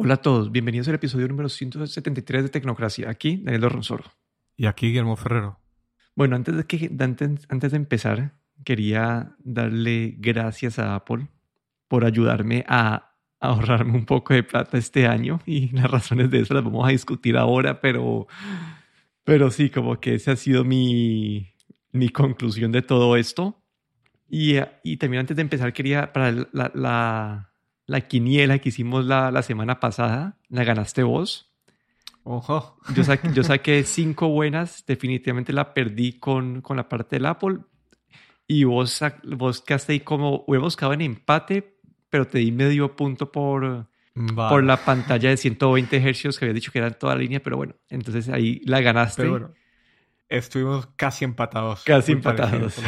Hola a todos, bienvenidos al episodio número 173 de Tecnocracia. Aquí, Daniel Ronsoro. Y aquí, Guillermo Ferrero. Bueno, antes de, que, antes, antes de empezar, quería darle gracias a Apple por ayudarme a ahorrarme un poco de plata este año y las razones de eso las vamos a discutir ahora, pero, pero sí, como que esa ha sido mi, mi conclusión de todo esto. Y, y también antes de empezar quería, para la, la la quiniela que hicimos la, la semana pasada, la ganaste vos. Ojo. Yo saqué, yo saqué cinco buenas, definitivamente la perdí con, con la parte del Apple. Y vos, vos quedaste ahí como, hubiéramos quedado en empate, pero te di medio punto por, por la pantalla de 120 Hz que había dicho que era en toda la línea, pero bueno, entonces ahí la ganaste. Pero bueno, estuvimos casi empatados. Casi empatados.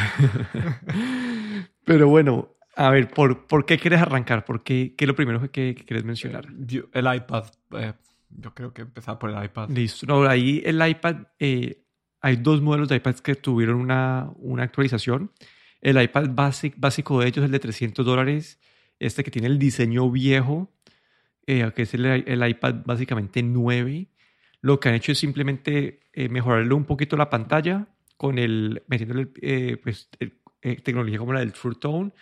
pero bueno, a ver, ¿por, ¿por qué quieres arrancar? ¿Por qué, ¿Qué es lo primero que, quieres mencionar? el iPad. Eh, yo creo que empezar por el iPad. Listo. No, ahí el iPad, eh, hay dos modelos de iPads que tuvieron una, una actualización. El iPad basic, básico de ellos, el de 300 dólares, este que tiene el diseño viejo, eh, que es el, el, iPad básicamente 9. Lo que han hecho es simplemente mejorarle un poquito la pantalla con el, metiéndole pues, tecnología como la del True Tone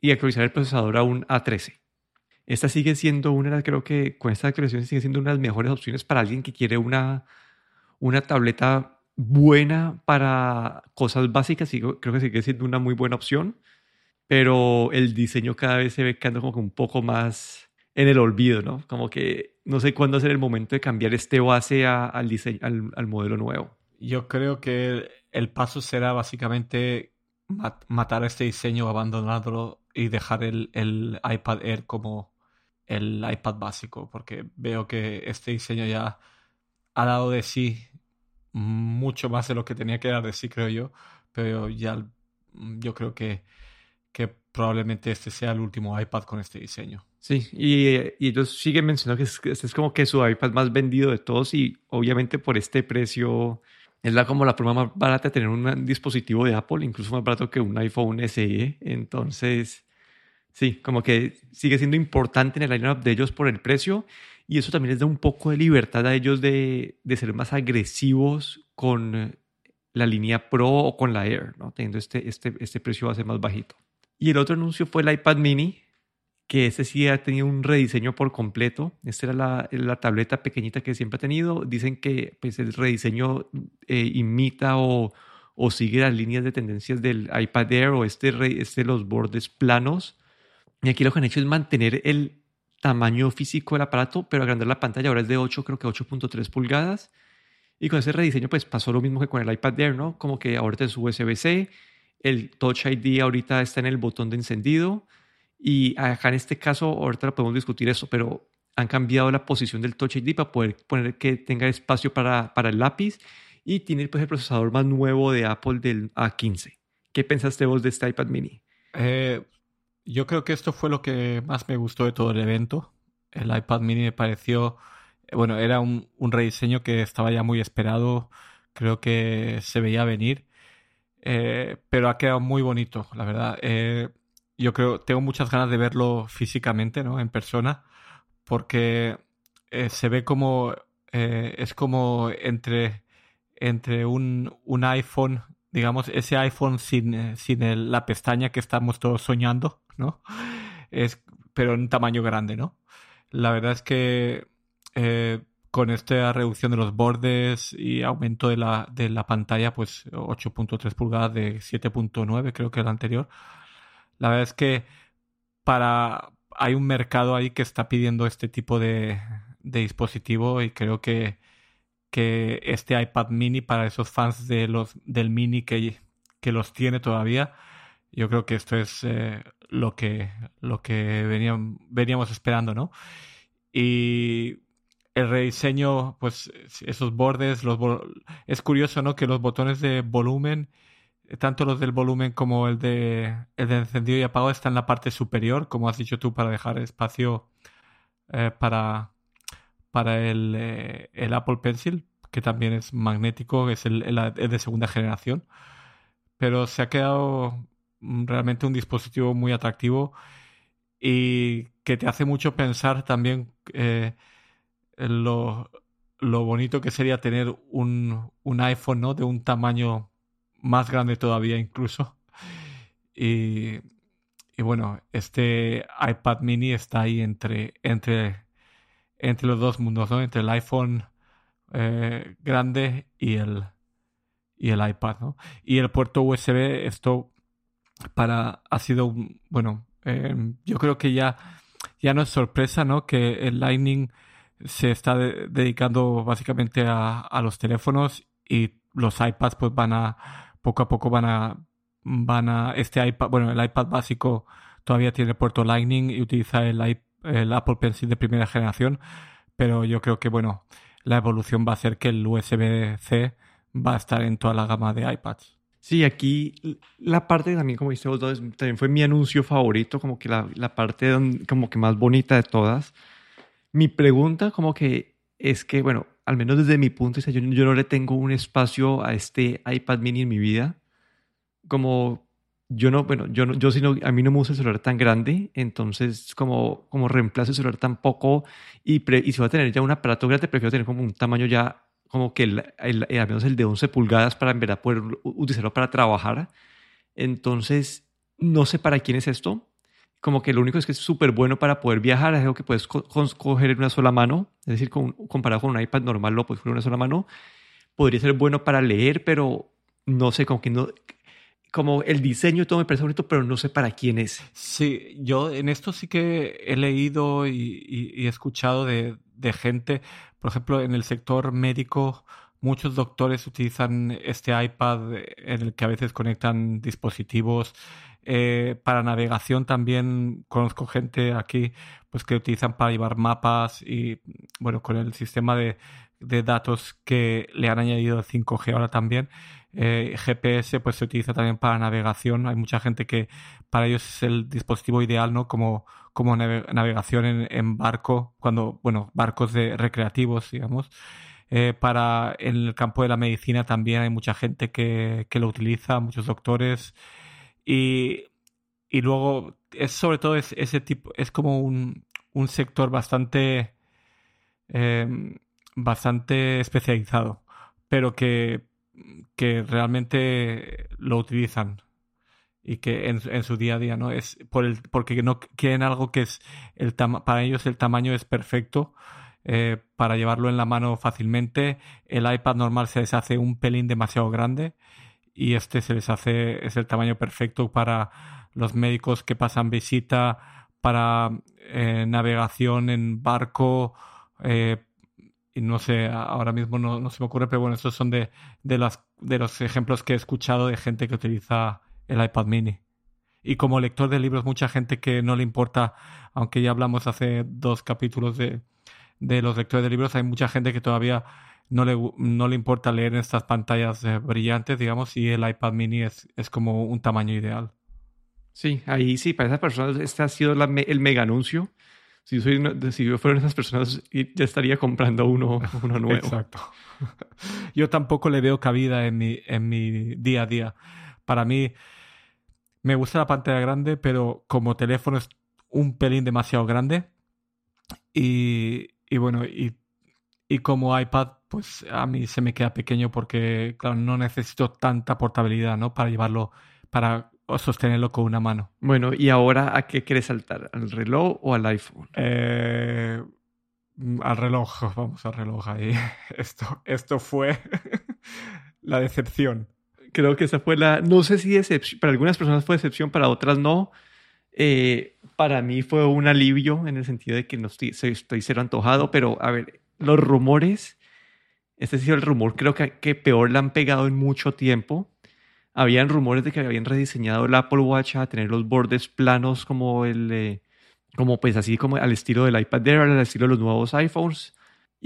y actualizar el procesador a un A13. Esta sigue siendo una, creo que con esta actualización sigue siendo una de las mejores opciones para alguien que quiere una, una tableta buena para cosas básicas. Y creo que sigue siendo una muy buena opción, pero el diseño cada vez se ve quedando como un poco más en el olvido, ¿no? Como que no sé cuándo ser el momento de cambiar este base al, diseño, al, al modelo nuevo. Yo creo que el paso será básicamente matar este diseño, abandonarlo y dejar el, el, iPad Air como el iPad básico, porque veo que este diseño ya ha dado de sí mucho más de lo que tenía que dar de sí, creo yo, pero ya yo creo que, que probablemente este sea el último iPad con este diseño. Sí, y, y ellos siguen mencionando que este es como que su iPad más vendido de todos y obviamente por este precio es la, como la forma más barata de tener un dispositivo de Apple, incluso más barato que un iPhone SE. Entonces, sí, como que sigue siendo importante en el lineup de ellos por el precio y eso también les da un poco de libertad a ellos de, de ser más agresivos con la línea Pro o con la Air, ¿no? teniendo este, este, este precio base más bajito. Y el otro anuncio fue el iPad mini, que este sí ha tenido un rediseño por completo. Esta era la, la tableta pequeñita que siempre ha tenido. Dicen que pues, el rediseño eh, imita o, o, sigue las líneas de tendencias del iPad Air o este, este los bordes planos. Y aquí lo que han hecho es mantener el tamaño físico del aparato, pero agrandar la pantalla. Ahora es de 8, creo que 8.3 pulgadas. Y con ese rediseño pues pasó lo mismo que con el iPad Air, ¿no? Como que ahorita es USB-C, el Touch ID ahorita está en el botón de encendido y acá en este caso, ahorita lo podemos discutir eso, pero han cambiado la posición del Touch ID para poder poner que tenga espacio para, para el lápiz y tiene pues, el procesador más nuevo de Apple del A15. ¿Qué pensaste vos de este iPad mini? Eh, yo creo que esto fue lo que más me gustó de todo el evento. El iPad mini me pareció, bueno, era un, rediseño que estaba ya muy esperado, creo que se veía venir, eh, pero ha quedado muy bonito, la verdad. Eh, yo creo, tengo muchas ganas de verlo físicamente, ¿no? En persona, porque eh, se ve como, es como entre, entre un, un iPhone, digamos, ese iPhone sin, sin la pestaña que estamos todos soñando, ¿no? Es, pero en tamaño grande, ¿no? La verdad es que con esta reducción de los bordes y aumento de la, de la pantalla, pues 8.3 pulgadas de 7.9 creo que el anterior, la verdad es que para hay un mercado ahí que está pidiendo este tipo de, dispositivo y creo que, que este iPad mini para esos fans de los, del mini que, que los tiene todavía, yo creo que esto es eh, lo que, lo que veníamos, esperando, ¿no? Y el rediseño, pues esos bordes, los es curioso, ¿no? Que los botones de volumen tanto los del volumen como el de, el de encendido y apagado están en la parte superior, como has dicho tú, para dejar espacio eh, para, para el, eh, el, Apple Pencil, que también es magnético, es el, de segunda generación. Pero se ha quedado realmente un dispositivo muy atractivo y que te hace mucho pensar también eh, lo, lo, bonito que sería tener un, un, iPhone, ¿no? De un tamaño más grande todavía incluso. Y, y bueno, este iPad mini está ahí entre, entre, entre los dos mundos, ¿no? Entre el iPhone eh, grande y el, y el iPad, ¿no? Y el puerto USB, esto para ha sido bueno, em, yo creo que ya, ya no es sorpresa, ¿no? Que el Lightning se está dedicando básicamente a, a, los teléfonos y los iPads pues van a poco a poco van a van a este iPad, bueno, el iPad básico todavía tiene puerto Lightning y utiliza el, el Apple Pencil de primera generación, pero yo creo que bueno, la evolución va a ser que el USB-C va a estar en toda la gama de iPads. Sí, aquí la parte también, como dice vos, también fue mi anuncio favorito, como que la, parte como que más bonita de todas. Mi pregunta como que es que, bueno, al menos desde mi punto de vista, yo, no le tengo un espacio a este iPad mini en mi vida. Como yo no, bueno, yo, no, yo sino, a mí no me gusta el celular tan grande, entonces como, como reemplazo el celular tan poco y, y si voy a tener ya un aparato grande, prefiero tener como un tamaño ya como que el, el, al menos el de 11 pulgadas para en verdad poder utilizarlo para trabajar. Entonces, no sé para quién es esto. Como que lo único es que es súper bueno para poder viajar, es algo que puedes coger en una sola mano, es decir, con, comparado con un iPad normal lo puedes coger en una sola mano. Podría ser bueno para leer, pero no sé, como que no, como el diseño todo me parece bonito, pero no sé para quién es. Sí, yo en esto sí que he leído y, y he escuchado de, de, gente, por ejemplo, en el sector médico, muchos doctores utilizan este iPad en el que a veces conectan dispositivos. Eh, para navegación también conozco gente aquí pues que utilizan para llevar mapas y bueno con el sistema de, de datos que le han añadido 5G ahora también eh, GPS pues se utiliza también para navegación hay mucha gente que para ellos es el dispositivo ideal no como como navegación en, barco, cuando, bueno, barcos de recreativos, digamos. Eh, para en el campo de la medicina también hay mucha gente que, que lo utiliza, muchos doctores. Y, y luego es sobre todo es, ese tipo, es como un, un sector bastante, em, bastante especializado, pero que, que realmente lo utilizan y que en, su día a día no es por el porque no quieren algo que es el para ellos el tamaño es perfecto eh, para llevarlo en la mano fácilmente. El iPad normal se les hace un pelín demasiado grande y este se les hace es el tamaño perfecto para los médicos que pasan visita para eh, navegación en barco eh, y no sé, ahora mismo no, se me ocurre, pero bueno, estos son de, de, las, de los ejemplos que he escuchado de gente que utiliza el iPad mini. Y como lector de libros, mucha gente que no le importa, aunque ya hablamos hace dos capítulos de, de los lectores de libros, hay mucha gente que todavía no le, no le importa leer en estas pantallas eh, brillantes, digamos, y el iPad mini es, es como un tamaño ideal. Sí, ahí sí, para esas personas este ha sido el mega anuncio. Si, soy, si yo fuera esas personas, ya estaría comprando uno, uno nuevo. Exacto. Yo tampoco le veo cabida en mi, en mi día a día. Para mí, me gusta la pantalla grande, pero como teléfono es un pelín demasiado grande. Y, y bueno, y, y, como iPad, pues a mí se me queda pequeño porque, claro, no necesito tanta portabilidad, ¿no? Para llevarlo, para sostenerlo con una mano. Bueno, ¿y ahora a qué quieres saltar? ¿Al reloj o al iPhone? Eh, al reloj, vamos al reloj ahí. Esto, esto fue la decepción creo que esa fue la, no sé si decepción, para algunas personas fue decepción, para otras no. Eh, para mí fue un alivio en el sentido de que no estoy, estoy cero antojado, pero a ver, los rumores, este ha sido el rumor creo que, que peor le han pegado en mucho tiempo. Habían rumores de que habían rediseñado el Apple Watch a tener los bordes planos como el, eh, como pues así como al estilo del iPad Air, al estilo de los nuevos iPhones.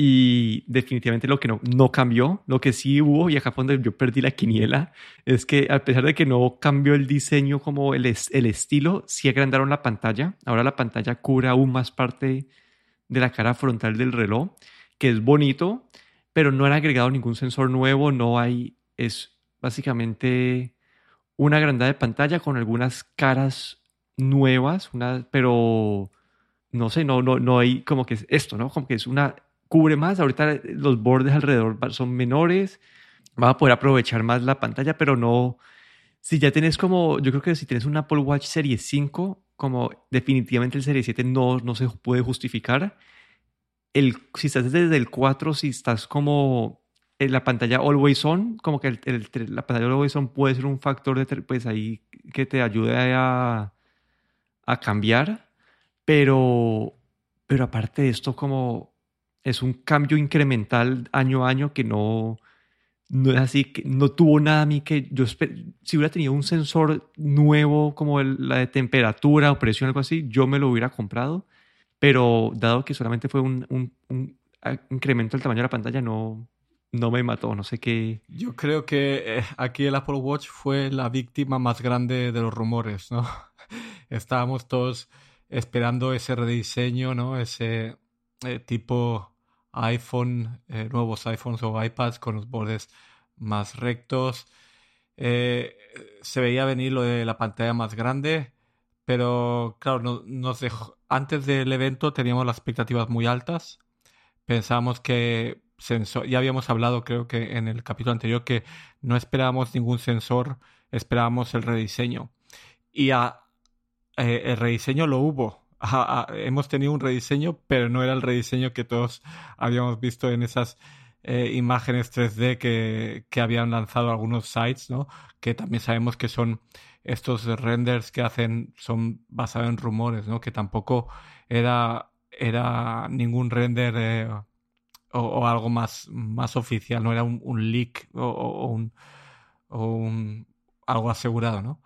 Y definitivamente lo que no, no cambió, lo que sí hubo, y acá donde yo perdí la quiniela, es que a pesar de que no cambió el diseño como el, el estilo, sí agrandaron la pantalla. Ahora la pantalla cubre aún más parte de la cara frontal del reloj, que es bonito, pero no han agregado ningún sensor nuevo, no hay, es básicamente una agrandada de pantalla con algunas caras nuevas, una, pero no sé, no, no, no hay como que es esto, ¿no? Como que es una, cubre más, ahorita los bordes alrededor son menores, va a poder aprovechar más la pantalla, pero no, si ya tienes como, yo creo que si tienes un Apple Watch Serie 5, como definitivamente el Serie 7 no, no se puede justificar. El, si estás desde el 4, si estás como la pantalla Always On, como que el, la pantalla Always On puede ser un factor de, pues ahí que te ayude a, a cambiar, pero, pero aparte de esto, como es un cambio incremental año a año que no, no es así, que no tuvo nada a mí que yo si hubiera tenido un sensor nuevo como la de temperatura o presión, algo así, yo me lo hubiera comprado, pero dado que solamente fue un, un, incremento del tamaño de la pantalla, no, no me mató, no sé qué. Yo creo que eh, aquí el Apple Watch fue la víctima más grande de los rumores, ¿no? Estábamos todos esperando ese rediseño, ¿no? Ese eh, tipo iPhone, eh, nuevos iPhones o iPads con los bordes más rectos. Se veía venir lo de la pantalla más grande, pero claro, no, nos dejó, antes del evento teníamos las expectativas muy altas. Pensábamos que sensor, ya habíamos hablado creo que en el capítulo anterior que no esperábamos ningún sensor, esperábamos el rediseño. Y a, eh, el rediseño lo hubo hemos tenido un rediseño, pero no era el rediseño que todos habíamos visto en esas eh, imágenes 3D que, que, habían lanzado algunos sites, ¿no? Que también sabemos que son estos renders que hacen, son basados en rumores, ¿no? Que tampoco era, era ningún render eh, o, algo más, más oficial, no era un, leak o, un, o un algo asegurado, ¿no?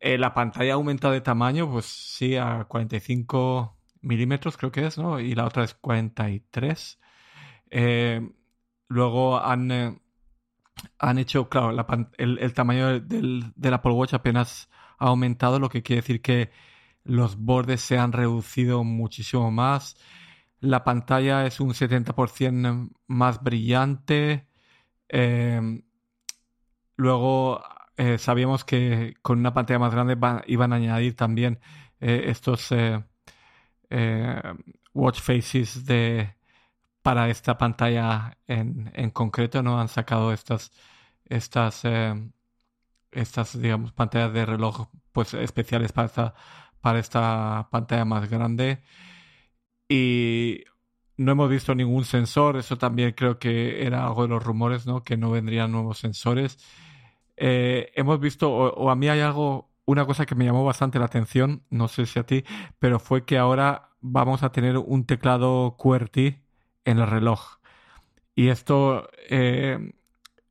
Eh, la pantalla aumenta de tamaño, pues sí, a 45 milímetros creo que es, ¿no? Y la otra es 43. Eh, luego han, eh, han hecho, claro, el, tamaño del, Apple Watch apenas ha aumentado, lo que quiere decir que los bordes se han reducido muchísimo más. La pantalla es un 70% más brillante. luego eh, sabíamos que con una pantalla más grande iban a añadir también eh, estos eh, watch faces de para esta pantalla en, en, concreto no han sacado estas estas estas digamos pantallas de reloj pues especiales para esta para esta pantalla más grande y no hemos visto ningún sensor. Eso también creo que era algo de los rumores no que no vendrían nuevos sensores. Eh, hemos visto, o, a mí hay algo, una cosa que me llamó bastante la atención, no sé si a ti, pero fue que ahora vamos a tener un teclado QWERTY en el reloj. Y esto eh,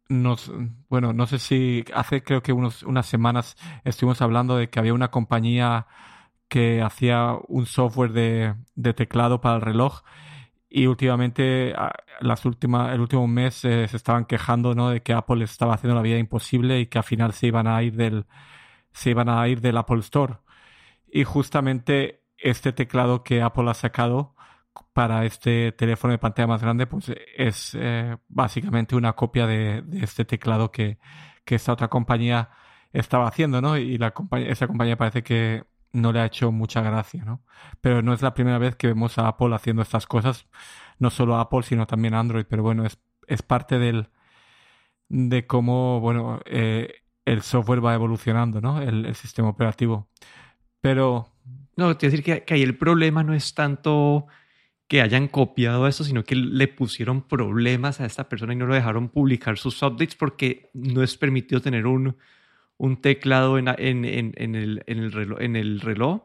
nos, bueno, no sé si hace creo que unos, unas semanas estuvimos hablando de que había una compañía que hacía un software de, teclado para el reloj y últimamente, las últimas, el último mes eh, se estaban quejando ¿no? de que Apple estaba haciendo la vida imposible y que al final se iban a ir del, se iban a ir del Apple Store. Y justamente este teclado que Apple ha sacado para este teléfono de pantalla más grande, pues es eh, básicamente una copia de, este teclado que, que, esta otra compañía estaba haciendo, ¿no? Y la esa compañía parece que no le ha hecho mucha gracia, ¿no? Pero no es la primera vez que vemos a Apple haciendo estas cosas, no solo Apple, sino también Android, pero bueno, es, es parte del de cómo, bueno, eh, el software va evolucionando, ¿no? El, sistema operativo. Pero... No, te decir que, que ahí el problema no es tanto que hayan copiado esto, sino que le pusieron problemas a esta persona y no lo dejaron publicar sus updates porque no es permitido tener un, un teclado en, el, el, reloj,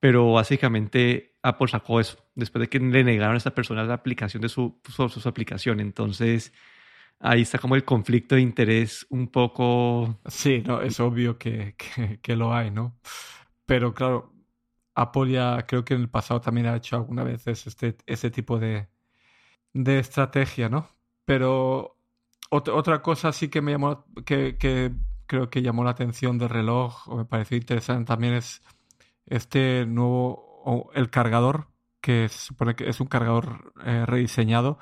pero básicamente Apple sacó eso después de que le negaron a esta persona la aplicación de su, su, aplicación. Entonces, ahí está como el conflicto de interés un poco... Sí, no, es obvio que, que, lo hay, ¿no? Pero claro, Apple ya creo que en el pasado también ha hecho alguna vez este, este tipo de, de estrategia, ¿no? Pero otra cosa sí que me llamó, que creo que llamó la atención del reloj o me pareció interesante también es este nuevo, el cargador, que se supone que es un cargador eh, rediseñado,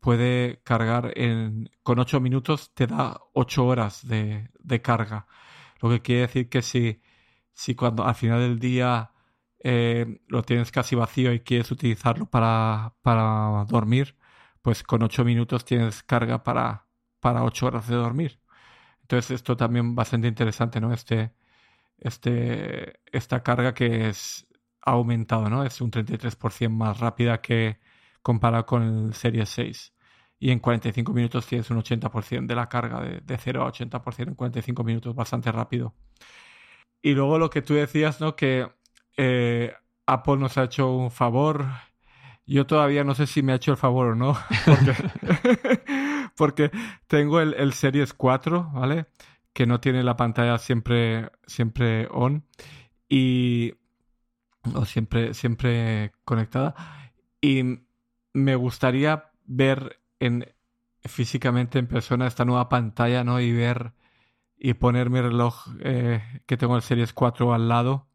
puede cargar en, con 8 minutos, te da 8 horas de, de, carga. Lo que quiere decir que si, si cuando al final del día eh, lo tienes casi vacío y quieres utilizarlo para, para dormir, pues con 8 minutos tienes carga para, para 8 horas de dormir. Entonces esto también bastante interesante, ¿no? Este, este, esta carga que es ha aumentado, ¿no? Es un 33% más rápida que comparado con el Series 6. Y en 45 minutos tienes un 80% de la carga, de, de 0 a 80% en 45 minutos, bastante rápido. Y luego lo que tú decías, ¿no? Que eh, Apple nos ha hecho un favor. Yo todavía no sé si me ha hecho el favor o no. Porque, tengo el, el, Series 4, ¿vale? Que no tiene la pantalla siempre, siempre on. Y. O siempre, siempre conectada. Y me gustaría ver en, físicamente en persona esta nueva pantalla, ¿no? Y ver y poner mi reloj eh, que tengo el Series 4 al lado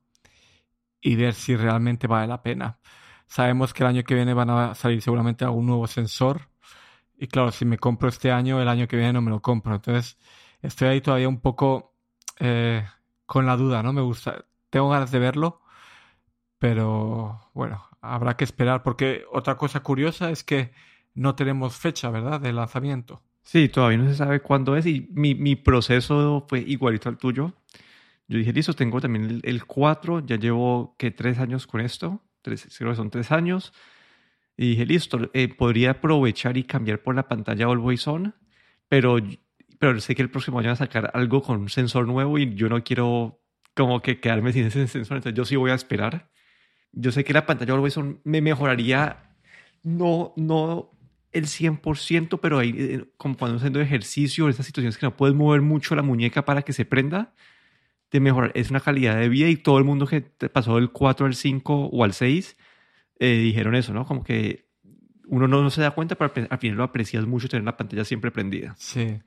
y ver si realmente vale la pena. Sabemos que el año que viene van a salir seguramente algún nuevo sensor. Y claro, si me compro este año, el año que viene no me lo compro. Entonces, estoy ahí todavía un poco eh, con la duda, ¿no? Me gusta. Tengo ganas de verlo. Pero bueno, habrá que esperar. Porque otra cosa curiosa es que no tenemos fecha, ¿verdad? De lanzamiento. Sí, todavía no se sabe cuándo es. Y mi, mi proceso fue igualito al tuyo. Yo dije, listo, tengo también el, 4, ya llevo que tres años con esto, tres, creo que son tres años. Y dije, listo, eh, podría aprovechar y cambiar por la pantalla Always On, pero, pero sé que el próximo año van a sacar algo con un sensor nuevo y yo no quiero como que quedarme sin ese sensor, entonces yo sí voy a esperar. Yo sé que la pantalla Always On me mejoraría, no, no el 100%, pero ahí, eh, como cuando haciendo ejercicio, en estas situaciones que no puedes mover mucho la muñeca para que se prenda, de mejorar, es una calidad de vida y todo el mundo que pasó del 4 al 5 o al 6 eh, dijeron eso, ¿no? Como que uno no, se da cuenta, pero al final lo aprecias mucho tener la pantalla siempre prendida. Sí.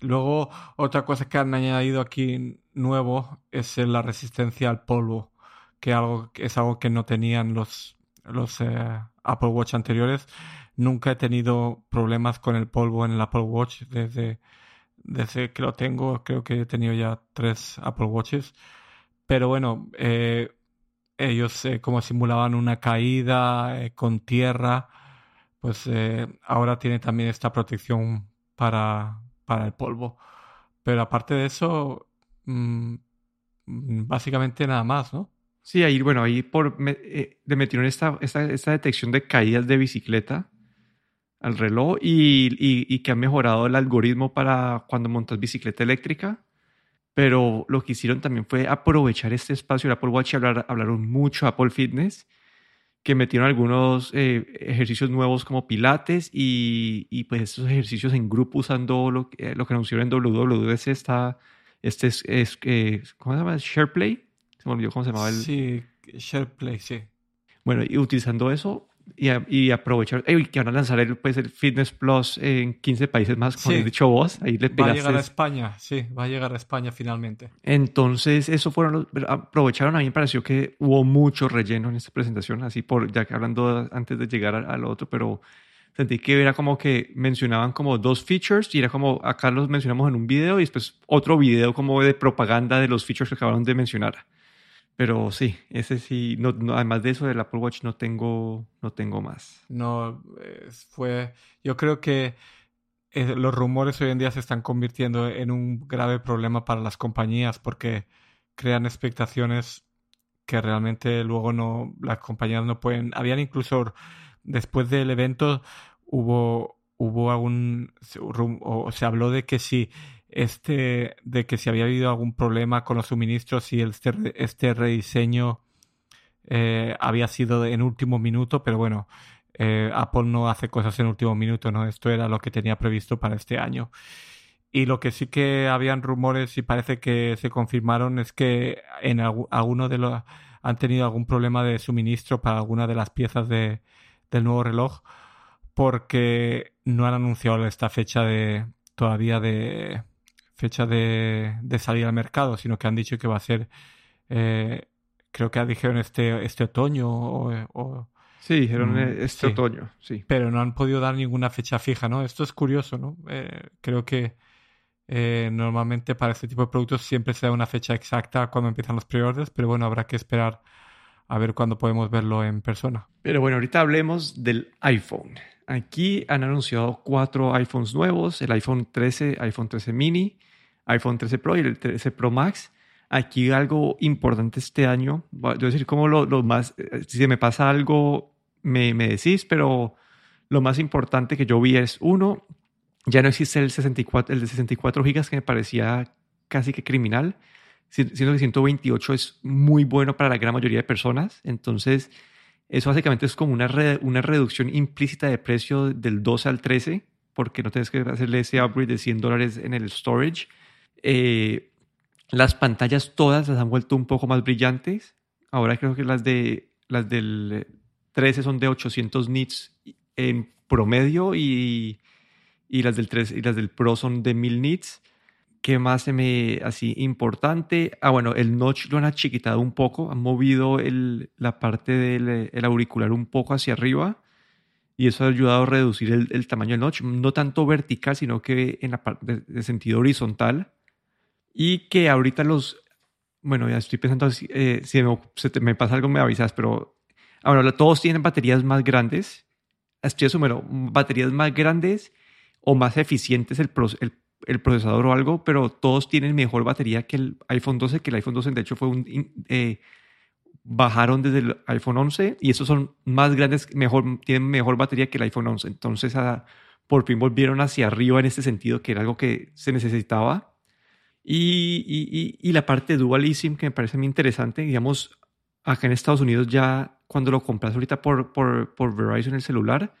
Luego, otra cosa que han añadido aquí nuevo es la resistencia al polvo, que algo, es algo que no tenían los, los eh, Apple Watch anteriores. Nunca he tenido problemas con el polvo en el Apple Watch desde desde que lo tengo, creo que he tenido ya tres Apple Watches. Pero bueno, eh, ellos eh, como simulaban una caída eh, con tierra, pues ahora tiene también esta protección para, para el polvo. Pero aparte de eso, mm, básicamente nada más, ¿no? Sí, ahí, bueno, ahí por, le metieron esta, esta, esta detección de caídas de bicicleta al reloj y, que ha mejorado el algoritmo para cuando montas bicicleta eléctrica. Pero lo que hicieron también fue aprovechar este espacio de Apple Watch y hablar, hablaron mucho Apple Fitness, que metieron algunos eh, ejercicios nuevos como pilates y, pues estos ejercicios en grupo usando lo, eh, lo que anunciaron en WWDC está, este es, es eh, ¿cómo se llama? SharePlay. Se me olvidó cómo se llamaba el... Sí, SharePlay, sí. Bueno, y utilizando eso, y, aprovechar, y que van a lanzar el, pues, el Fitness Plus en 15 países más, como sí. dicho vos. Ahí le va a llegar a España, sí, va a llegar a España finalmente. Entonces, eso fueron los, aprovecharon, a mí me pareció que hubo mucho relleno en esta presentación, así por, ya que hablando antes de llegar al, otro, pero sentí que era como que mencionaban como dos features y era como acá los mencionamos en un video y después otro video como de propaganda de los features que acabaron de mencionar. Pero sí, ese sí, no, además de eso del Apple Watch no tengo, no tengo más. No, fue, yo creo que eh, los rumores hoy en día se están convirtiendo en un grave problema para las compañías porque crean expectaciones que realmente luego no, las compañías no pueden, habían incluso, después del evento hubo, hubo algún, o se habló de que si este de que si había habido algún problema con los suministros y este, este rediseño eh, había sido en último minuto, pero bueno, eh, Apple no hace cosas en último minuto, ¿no? Esto era lo que tenía previsto para este año. Y lo que sí que habían rumores y parece que se confirmaron es que en alguno de los han tenido algún problema de suministro para alguna de las piezas de, del nuevo reloj porque no han anunciado esta fecha de todavía de, fecha de, de salir al mercado, sino que han dicho que va a ser, eh, creo que dijeron este, este otoño o, Sí, dijeron mm, eh, este otoño, sí. Pero no han podido dar ninguna fecha fija, ¿no? Esto es curioso, ¿no? Eh, creo que normalmente para este tipo de productos siempre se da una fecha exacta cuando empiezan los preorders, pero bueno, habrá que esperar a ver cuándo podemos verlo en persona. Pero bueno, ahorita hablemos del iPhone. Aquí han anunciado cuatro iPhones nuevos, el iPhone 13, iPhone 13 mini, iPhone 13 Pro y el 13 Pro Max. Aquí algo importante este año, voy a decir como lo, lo más, eh, si se me pasa algo, me, me decís, pero lo más importante que yo vi es, uno, ya no existe el, 64, el de 64 gigas que me parecía casi que criminal, siendo que 128 es muy bueno para la gran mayoría de personas. Entonces, eso básicamente es como una, una reducción implícita de precio del 12 al 13, porque no tienes que hacerle ese upgrade de 100 dólares en el storage. Eh, las pantallas todas las han vuelto un poco más brillantes. Ahora creo que las, de, las del 13 son de 800 nits en promedio y, y, las, del 3, y las del Pro son de 1000 nits. ¿Qué más se me así importante? Ah, bueno, el notch lo han achiquitado un poco, han movido el, la parte del el auricular un poco hacia arriba y eso ha ayudado a reducir el, tamaño del notch, no tanto vertical, sino que en la parte de, sentido horizontal. Y que ahorita los, bueno, ya estoy pensando, eh, si me, se te, me pasa algo me avisas, pero ahora todos tienen baterías más grandes. Estoy asumiendo, baterías más grandes o más eficientes el, el el procesador o algo, pero todos tienen mejor batería que el iPhone 12, que el iPhone 12 de hecho fue un... Eh, bajaron desde el iPhone 11 y esos son más grandes, mejor, tienen mejor batería que el iPhone 11. Entonces ah, por fin volvieron hacia arriba en este sentido, que era algo que se necesitaba. Y, y, y, la parte Dual eSIM que me parece muy interesante, digamos, acá en Estados Unidos ya cuando lo compras ahorita por, por, por Verizon el celular,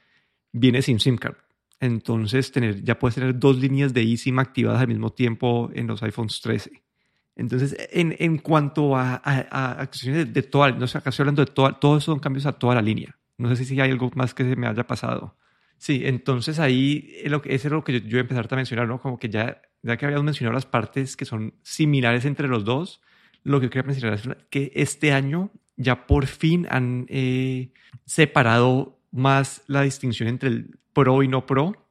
viene sin SIM card. Entonces, tener, ya puedes tener dos líneas de eSIM activadas al mismo tiempo en los iPhones 13. Entonces, en, en cuanto a, a, de, de, toda, no sé, acá estoy hablando de toda, todos son cambios a toda la línea. No sé si hay algo más que se me haya pasado. Sí, entonces ahí ese es lo que yo, yo voy a empezar a mencionar, ¿no? Como que ya, ya que habíamos mencionado las partes que son similares entre los dos, lo que quería mencionar es que este año ya por fin han eh, separado más la distinción entre el Pro y no Pro.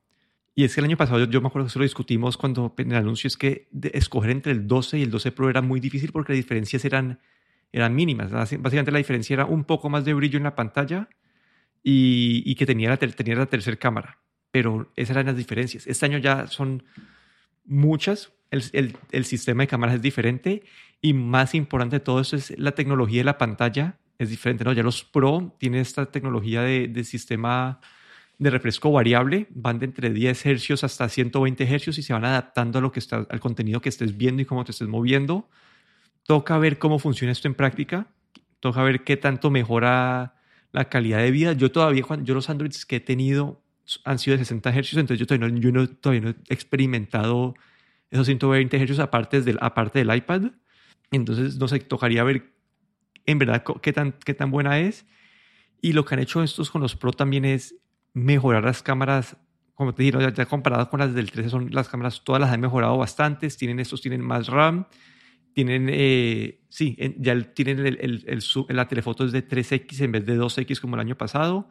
Y es que el año pasado yo, me acuerdo que eso lo discutimos cuando en el anuncio es que escoger entre el 12 y el 12 Pro era muy difícil porque las diferencias eran, eran mínimas. Básicamente la diferencia era un poco más de brillo en la pantalla y, y que tenía la, tenía la tercera cámara. Pero esas eran las diferencias. Este año ya son muchas. El, el, sistema de cámaras es diferente y más importante de todo eso es la tecnología de la pantalla es diferente. ¿no? Ya los Pro tienen esta tecnología de, de sistema de refresco variable, van de entre 10 hercios hasta 120 hercios y se van adaptando a lo que está, al contenido que estés viendo y cómo te estés moviendo. Toca ver cómo funciona esto en práctica, toca ver qué tanto mejora la calidad de vida. Yo todavía, yo los Androids que he tenido han sido de 60 hercios, entonces yo todavía no, yo no, todavía no he experimentado esos 120 hercios aparte del, aparte del iPad. Entonces, no sé, tocaría ver en verdad qué tan, qué tan buena es. Y lo que han hecho estos con los Pro también es mejorar las cámaras, como te digo, ya, ya comparadas con las del 13, son las cámaras, todas las han mejorado bastante, tienen estos, tienen más RAM, tienen, eh, sí, ya tienen el, el, el, la telefoto es de 3X en vez de 2X como el año pasado,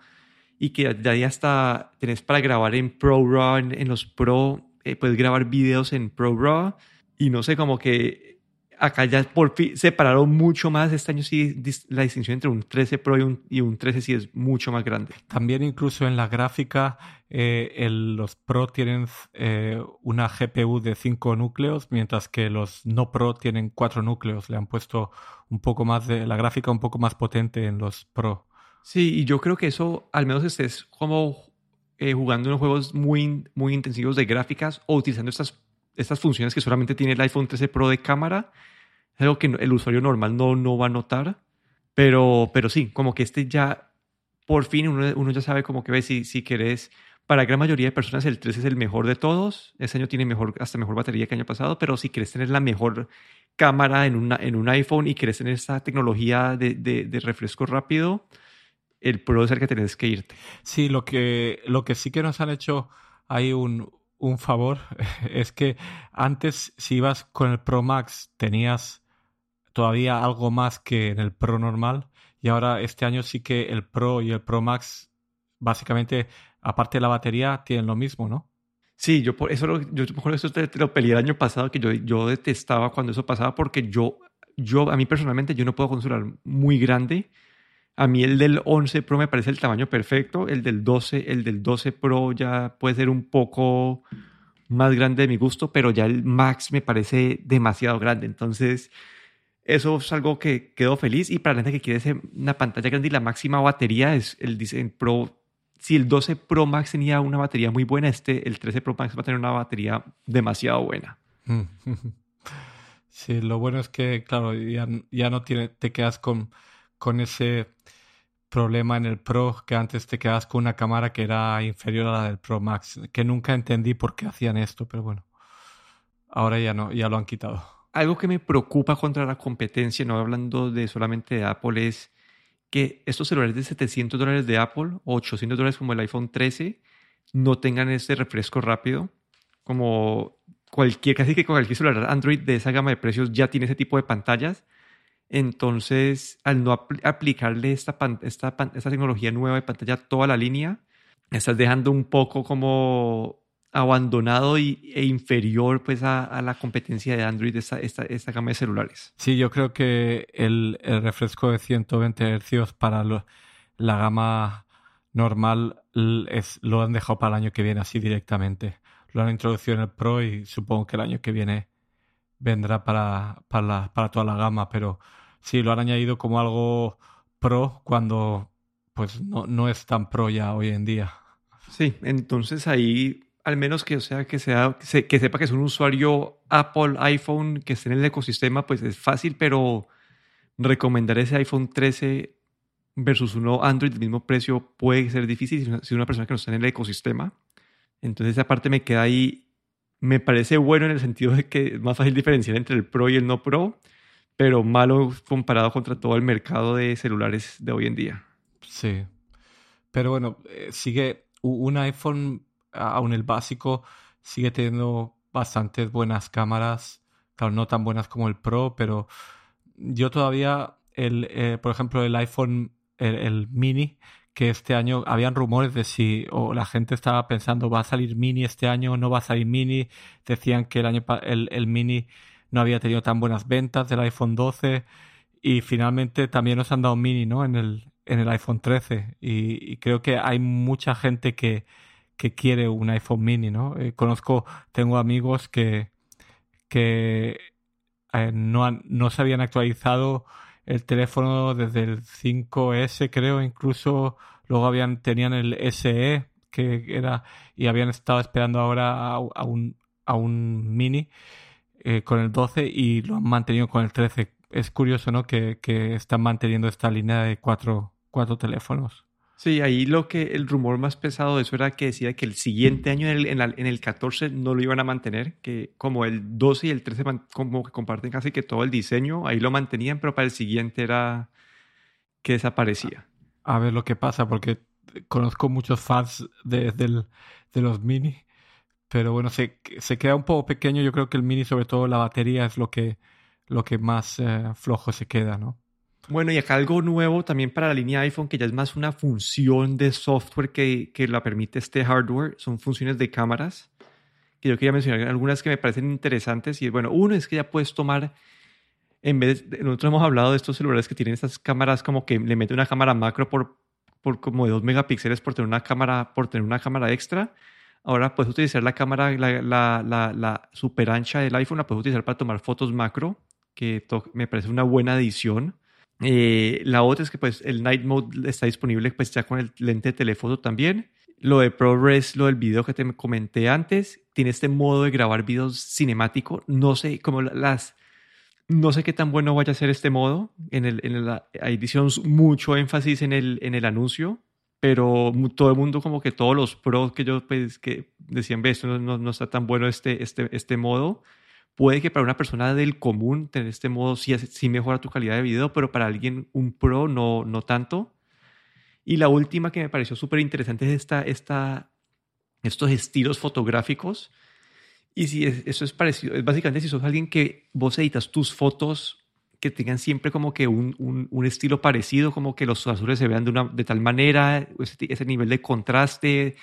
y que de ahí hasta tenés para grabar en ProRAW, en, en los Pro, eh, puedes grabar videos en ProRAW, y no sé, como que acá ya por fin separaron mucho más. Este año sí la distinción entre un 13 Pro y un, y un 13 sí es mucho más grande. También incluso en la gráfica eh, los Pro tienen eh, una GPU de 5 núcleos, mientras que los no Pro tienen 4 núcleos. Le han puesto un poco más de la gráfica un poco más potente en los Pro. Sí, y yo creo que eso al menos estés como eh, jugando unos juegos muy, muy intensivos de gráficas o utilizando estas, estas funciones que solamente tiene el iPhone 13 Pro de cámara es algo que el usuario normal no, no va a notar, pero, pero sí, como que este ya, por fin uno, uno ya sabe como que ve si, si querés, para la gran mayoría de personas el 3 es el mejor de todos, este año tiene mejor, hasta mejor batería que el año pasado, pero si quieres tener la mejor cámara en, una, en un iPhone y quieres tener esta tecnología de, de, de refresco rápido, el Pro es el que tienes que irte. Sí, lo que, lo que sí que nos han hecho, hay un, un favor, es que antes si ibas con el Pro Max tenías todavía algo más que en el Pro normal. Y ahora este año sí que el Pro y el Pro Max, básicamente, aparte de la batería, tienen lo mismo, ¿no? Sí, yo por eso lo, yo mejor eso te, lo peleé el año pasado, que yo, yo detestaba cuando eso pasaba, porque yo, yo, a mí personalmente, yo no puedo con muy grande, A mí el del 11 Pro me parece el tamaño perfecto, el del 12, el del 12 Pro ya puede ser un poco más grande de mi gusto, pero ya el Max me parece demasiado grande. Entonces, eso es algo que quedo feliz. Y para la gente que quiere una pantalla grande y la máxima batería es el Design Pro. Si el 12 Pro Max tenía una batería muy buena, este, el 13 Pro Max va a tener una batería demasiado buena. Sí, lo bueno es que, claro, ya, ya no tiene, te quedas con, con ese problema en el Pro que antes te quedabas con una cámara que era inferior a la del Pro Max, que nunca entendí por qué hacían esto, pero bueno, ahora ya no, ya lo han quitado. Algo que me preocupa contra la competencia, no hablando de solamente de Apple, es que estos celulares de 700 dólares de Apple o 800 dólares como el iPhone 13 no tengan este refresco rápido, como cualquier, casi que cualquier celular Android de esa gama de precios ya tiene ese tipo de pantallas entonces, al no aplicarle esta, esta, tecnología nueva de pantalla a toda la línea, estás dejando un poco como abandonado y, e inferior pues a, la competencia de Android, esta, esta, gama de celulares. Sí, yo creo que el, refresco de 120 Hz para la gama normal lo han dejado para el año que viene así directamente. Lo han introducido en el Pro y supongo que el año que viene vendrá para, para, para toda la gama, pero sí lo han añadido como algo pro cuando pues no, no es tan pro ya hoy en día. Sí, entonces ahí al menos que, sea, que, sea, que sepa que es un usuario Apple, iPhone, que esté en el ecosistema, pues es fácil, pero recomendar ese iPhone 13 versus uno Android del mismo precio puede ser difícil si una persona que no está en el ecosistema. Entonces esa parte me queda ahí, me parece bueno en el sentido de que es más fácil diferenciar entre el Pro y el no Pro, pero malo comparado contra todo el mercado de celulares de hoy en día. Sí. Pero bueno, eh, sigue un iPhone, aún el básico, sigue teniendo bastantes buenas cámaras. Claro, no tan buenas como el Pro, pero yo todavía, el, eh, por ejemplo, el iPhone, el, mini, que este año habían rumores de si o la gente estaba pensando va a salir mini este año no va a salir mini. Decían que el año el, el mini no había tenido tan buenas ventas del iPhone 12 y finalmente también nos han dado mini ¿no? en, el, en el iPhone 13 y, creo que hay mucha gente que, que quiere un iPhone mini. ¿no? Eh, conozco, tengo amigos que, que eh, no, han, no se habían actualizado el teléfono desde el 5S creo incluso luego habían tenían el SE que era y habían estado esperando ahora a un a un mini eh, con el 12 y lo han mantenido con el 13. Es curioso, ¿no? Que, que están manteniendo esta línea de cuatro, cuatro teléfonos. Sí, ahí lo que el rumor más pesado de eso era que decía que el siguiente año en el, en, el 14 no lo iban a mantener, que como el 12 y el 13 como que comparten casi que todo el diseño, ahí lo mantenían, pero para el siguiente era que desaparecía. A ver lo que pasa, porque conozco muchos fans de, de los mini pero bueno, se, se, queda un poco pequeño. Yo creo que el Mini, sobre todo la batería, es lo que, lo que más eh, flojo se queda, ¿no? Bueno, y acá algo nuevo también para la línea iPhone, que ya es más una función de software que, que la permite este hardware, son funciones de cámaras, que yo quería mencionar algunas que me parecen interesantes. Y bueno, uno es que ya puedes tomar, en vez de, nosotros hemos hablado de estos celulares que tienen estas cámaras como que le mete una cámara macro por, por como de 2 megapíxeles por tener una cámara, por tener una cámara extra Ahora puedes utilizar la cámara, la, la, la, super ancha del iPhone, la puedes utilizar para tomar fotos macro, que me parece una buena adición. Eh, la otra es que pues el Night Mode está disponible pues ya con el lente de telefoto también. Lo de ProRes, lo del video que te comenté antes, tiene este modo de grabar videos cinemático. No sé cómo las... No sé qué tan bueno vaya a ser este modo. En, el, en la mucho énfasis en el, en el anuncio pero todo el mundo como que todos los pros que yo pues que decían, ve, no, está tan bueno este, este, este modo, puede que para una persona del común tener este modo sí, sí mejora tu calidad de video, pero para alguien un pro no, no tanto. Y la última que me pareció súper interesante es esta, esta, estos estilos fotográficos. Y si eso es parecido, es básicamente si sos alguien que vos editas tus fotos que tengan siempre como que un, un, estilo parecido, como que los azules se vean de, una, de tal manera, ese, nivel de contraste,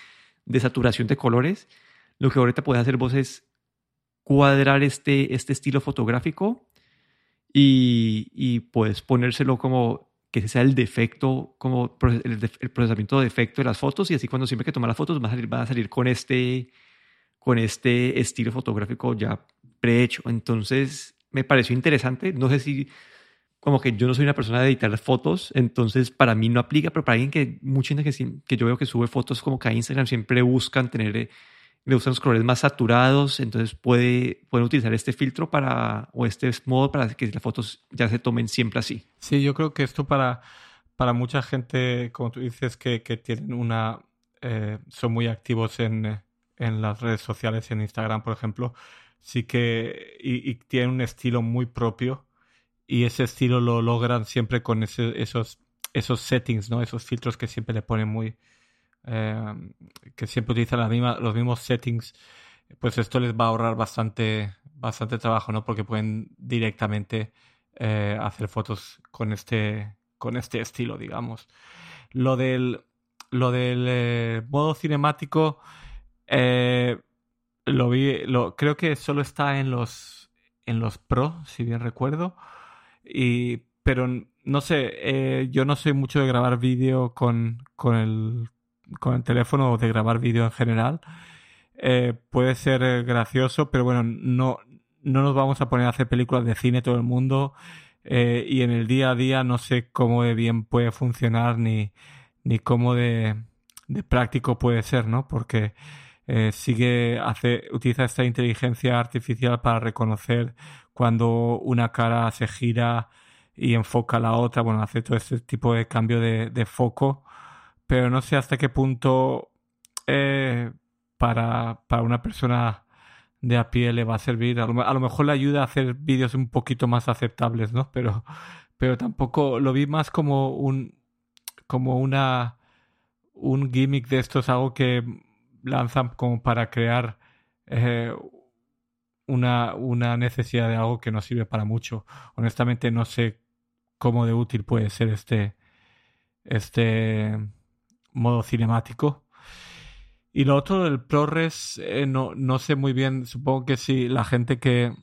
de saturación de colores. Lo que ahorita puedes hacer vos es cuadrar este, este estilo fotográfico y, y puedes ponérselo como que ese sea el defecto, como el, procesamiento de defecto de las fotos y así cuando siempre que toma las fotos va a salir, va a salir con, este, con este estilo fotográfico ya prehecho. Entonces me pareció interesante, no sé si como que yo no soy una persona de editar fotos, entonces para mí no aplica, pero para alguien que, mucha gente que, que yo veo que sube fotos como que a Instagram siempre buscan tener, eh, le gustan los colores más saturados, entonces puede, pueden utilizar este filtro para, o este modo para que las fotos ya se tomen siempre así. Sí, yo creo que esto para, para mucha gente, como tú dices, que, que tienen una, eh, son muy activos en, en las redes sociales, en Instagram, por ejemplo, sí que, y, y tienen un estilo muy propio y ese estilo lo logran siempre con esos, esos settings, ¿no? Esos filtros que siempre le ponen muy... Eh, que siempre utilizan los mismos settings, pues esto les va a ahorrar bastante, bastante trabajo, ¿no? Porque pueden directamente eh, hacer fotos con este, con este estilo, digamos. Lo del, lo del eh, modo cinemático, lo vi, lo, creo que solo está en los, en los Pro, si bien recuerdo. Y, pero no sé, eh, yo no soy mucho de grabar vídeo con, con, el, con el teléfono o de grabar vídeo en general. Eh, puede ser eh, gracioso, pero bueno, no, no nos vamos a poner a hacer películas de cine todo el mundo. y en el día a día no sé cómo de bien puede funcionar ni, ni cómo de práctico puede ser, ¿no? Porque sigue, hace, utiliza esta inteligencia artificial para reconocer cuando una cara se gira y enfoca a la otra, bueno, hace todo este tipo de cambio de, foco, pero no sé hasta qué punto eh, para, para, una persona de a pie le va a servir. A lo, mejor le ayuda a hacer vídeos un poquito más aceptables, ¿no? Pero, pero tampoco lo vi más como un como una un gimmick de estos, algo que lanzan como para crear eh, una, una necesidad de algo que no sirve para mucho. Honestamente no sé cómo de útil puede ser este, este modo cinemático. Y lo otro del ProRes, eh, no, no sé muy bien, supongo que si la gente que,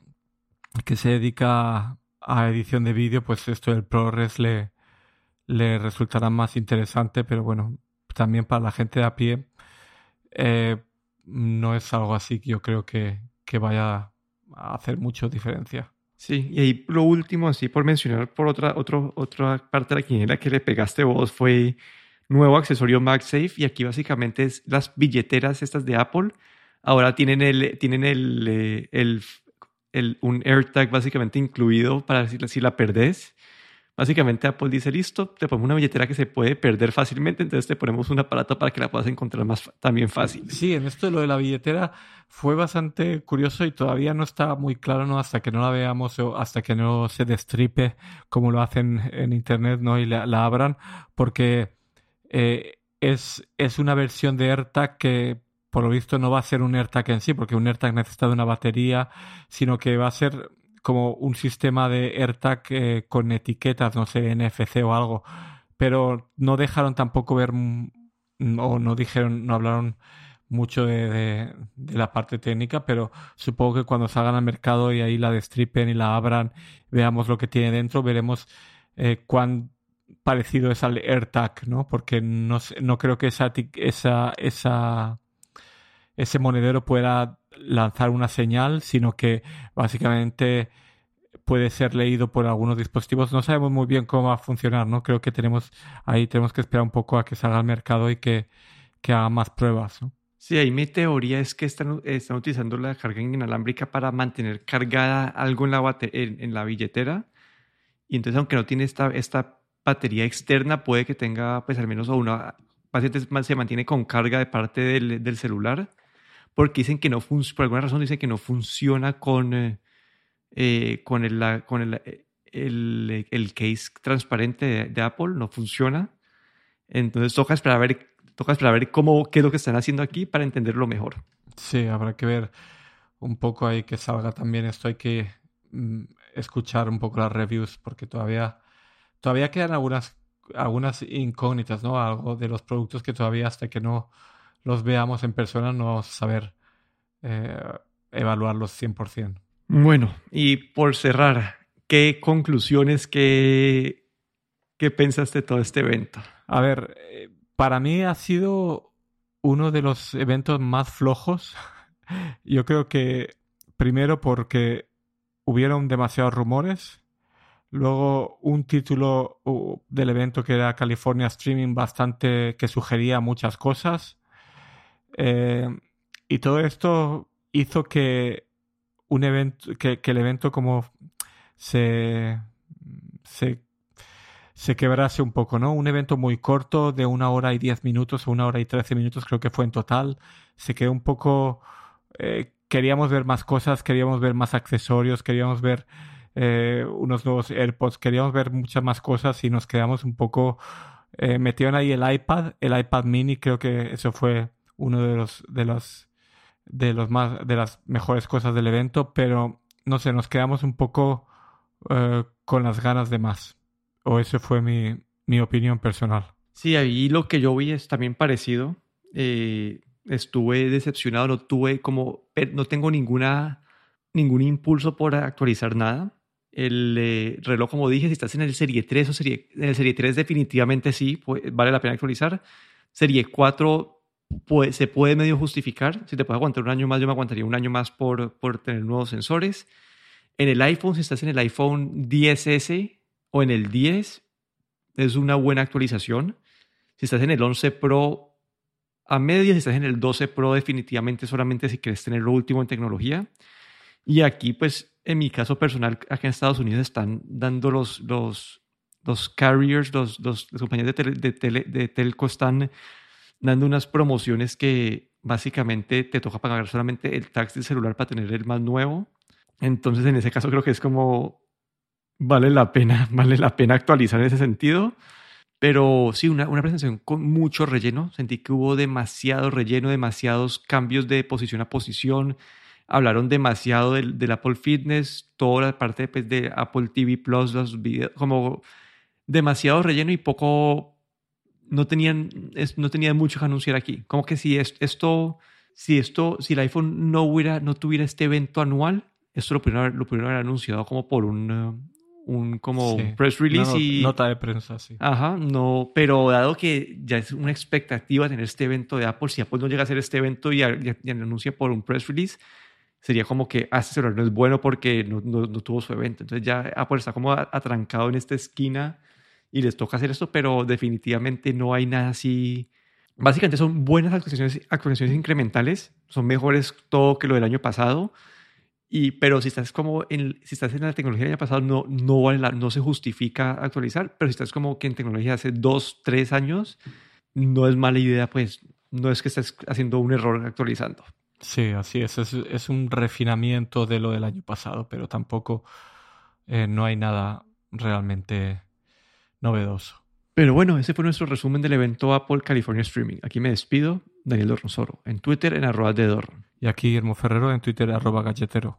que se dedica a edición de vídeo, pues esto del ProRes le, le resultará más interesante, pero bueno, también para la gente de a pie eh, no es algo así que yo creo que, que vaya hacer mucha diferencia. Sí, y ahí lo último, así por mencionar por otra, otro, otra parte de la quiniela que le pegaste vos fue nuevo accesorio MagSafe y aquí básicamente es las billeteras estas de Apple. Ahora tienen el, tienen el, eh, el un AirTag básicamente incluido para si, si la perdés Básicamente Apple dice, listo, te ponemos una billetera que se puede perder fácilmente, entonces te ponemos un aparato para que la puedas encontrar más también fácil. Sí, en esto de lo de la billetera fue bastante curioso y todavía no está muy claro, ¿no? Hasta que no la veamos o hasta que no se destripe como lo hacen en Internet, ¿no? Y la, abran, porque eh, es, es una versión de AirTag que por lo visto no va a ser un AirTag en sí, porque un AirTag necesita de una batería, sino que va a ser como un sistema de AirTag eh, con etiquetas, no sé, NFC o algo, pero no dejaron tampoco ver o no dijeron, no hablaron mucho de, la parte técnica, pero supongo que cuando salgan al mercado y ahí la destripen y la abran, veamos lo que tiene dentro, veremos eh, cuán parecido es al AirTag, ¿no? Porque no, no creo que esa, esa, esa, ese monedero pueda lanzar una señal, sino que básicamente puede ser leído por algunos dispositivos. No sabemos muy bien cómo va a funcionar, ¿no? Creo que tenemos ahí tenemos que esperar un poco a que salga al mercado y que, que haga más pruebas, ¿no? Sí, ahí mi teoría es que están, están utilizando la carga inalámbrica para mantener cargada algo en la, en, la billetera. Y entonces, aunque no tiene esta, esta batería externa, puede que tenga, pues al menos una, paciente se mantiene con carga de parte del, del celular porque dicen que no por alguna razón dicen que no funciona con, eh, eh, con, el, con el, el, el, case transparente de, Apple, no funciona. Entonces toca esperar a ver, toca esperar a ver cómo, qué es lo que están haciendo aquí para entenderlo mejor. Sí, habrá que ver un poco ahí que salga también esto. Hay que mm, escuchar un poco las reviews porque todavía, todavía quedan algunas, algunas incógnitas, ¿no? Algo de los productos que todavía hasta que no los veamos en persona, no vamos a saber eh, evaluarlos 100%. Bueno, y por cerrar, ¿qué conclusiones, qué ¿Qué pensaste de todo este evento? A ver, eh, para mí ha sido uno de los eventos más flojos. Yo creo que primero porque hubieron demasiados rumores. Luego un título del evento que era California Streaming bastante que sugería muchas cosas. Eh, y todo esto hizo que un evento, que, el evento como se, se, se, quebrase un poco, ¿no? Un evento muy corto de una hora y diez minutos o una hora y trece minutos creo que fue en total. Se quedó un poco... Eh, queríamos ver más cosas, queríamos ver más accesorios, queríamos ver eh, unos nuevos AirPods, queríamos ver muchas más cosas y nos quedamos un poco... Eh, metieron ahí el iPad, el iPad mini, creo que eso fue uno de los, de los de los más de las mejores cosas del evento, pero no sé, nos quedamos un poco eh, con las ganas de más. O eso fue mi, mi, opinión personal. Sí, ahí lo que yo vi es también parecido. Eh, estuve decepcionado, no tuve como, no tengo ninguna, ningún impulso por actualizar nada. El eh, reloj, como dije, si estás en el Serie 3 o serie, en el Serie 3 definitivamente sí, pues, vale la pena actualizar. Serie 4 se puede medio justificar. Si te puedes aguantar un año más, yo me aguantaría un año más por, por tener nuevos sensores. En el iPhone, si estás en el iPhone 10S o en el 10, es una buena actualización. Si estás en el 11 Pro, a media, si estás en el 12 Pro, definitivamente solamente si quieres tener lo último en tecnología. Y aquí, pues, en mi caso personal, aquí en Estados Unidos están dando los, los, los carriers, los, los, las compañías de, de, de telco están dando unas promociones que básicamente te toca pagar solamente el tax del celular para tener el más nuevo. Entonces, en ese caso creo que es como vale la pena, vale la pena actualizar en ese sentido. Pero sí, una, una presentación con mucho relleno. Sentí que hubo demasiado relleno, demasiados cambios de posición a posición. Hablaron demasiado del, del Apple Fitness, toda la parte pues, de Apple TV Plus, los videos, como demasiado relleno y poco, no tenían, no tenían mucho que anunciar aquí. Como que si esto, si esto, si el iPhone no hubiera, no tuviera este evento anual, esto lo pudieron, lo pudieron haber anunciado como por un, uh, un como press release y nota de prensa, sí. Ajá, no, pero dado que ya es una expectativa tener este evento de Apple, si Apple no llega a hacer este evento y, y, anuncia por un press release, sería como que ah, este celular no es bueno porque no, no, tuvo su evento. Entonces ya Apple está como atrancado en esta esquina y les toca hacer esto, pero definitivamente no hay nada así. Básicamente son buenas actualizaciones, actualizaciones incrementales, son mejores todo que lo del año pasado. Y, pero si estás como en, si estás en la tecnología del año pasado, no, no, vale no se justifica actualizar, pero si estás como que en tecnología hace dos, tres años, no es mala idea, pues no es que estés haciendo un error actualizando. Sí, así es, es, es un refinamiento de lo del año pasado, pero tampoco eh, no hay nada realmente novedoso. Pero bueno, ese fue nuestro resumen del evento Apple California Streaming. Aquí me despido, Daniel Dorronsoro, en Twitter en arroba de Dorron. Y aquí Guillermo Ferrero en Twitter arroba galletero.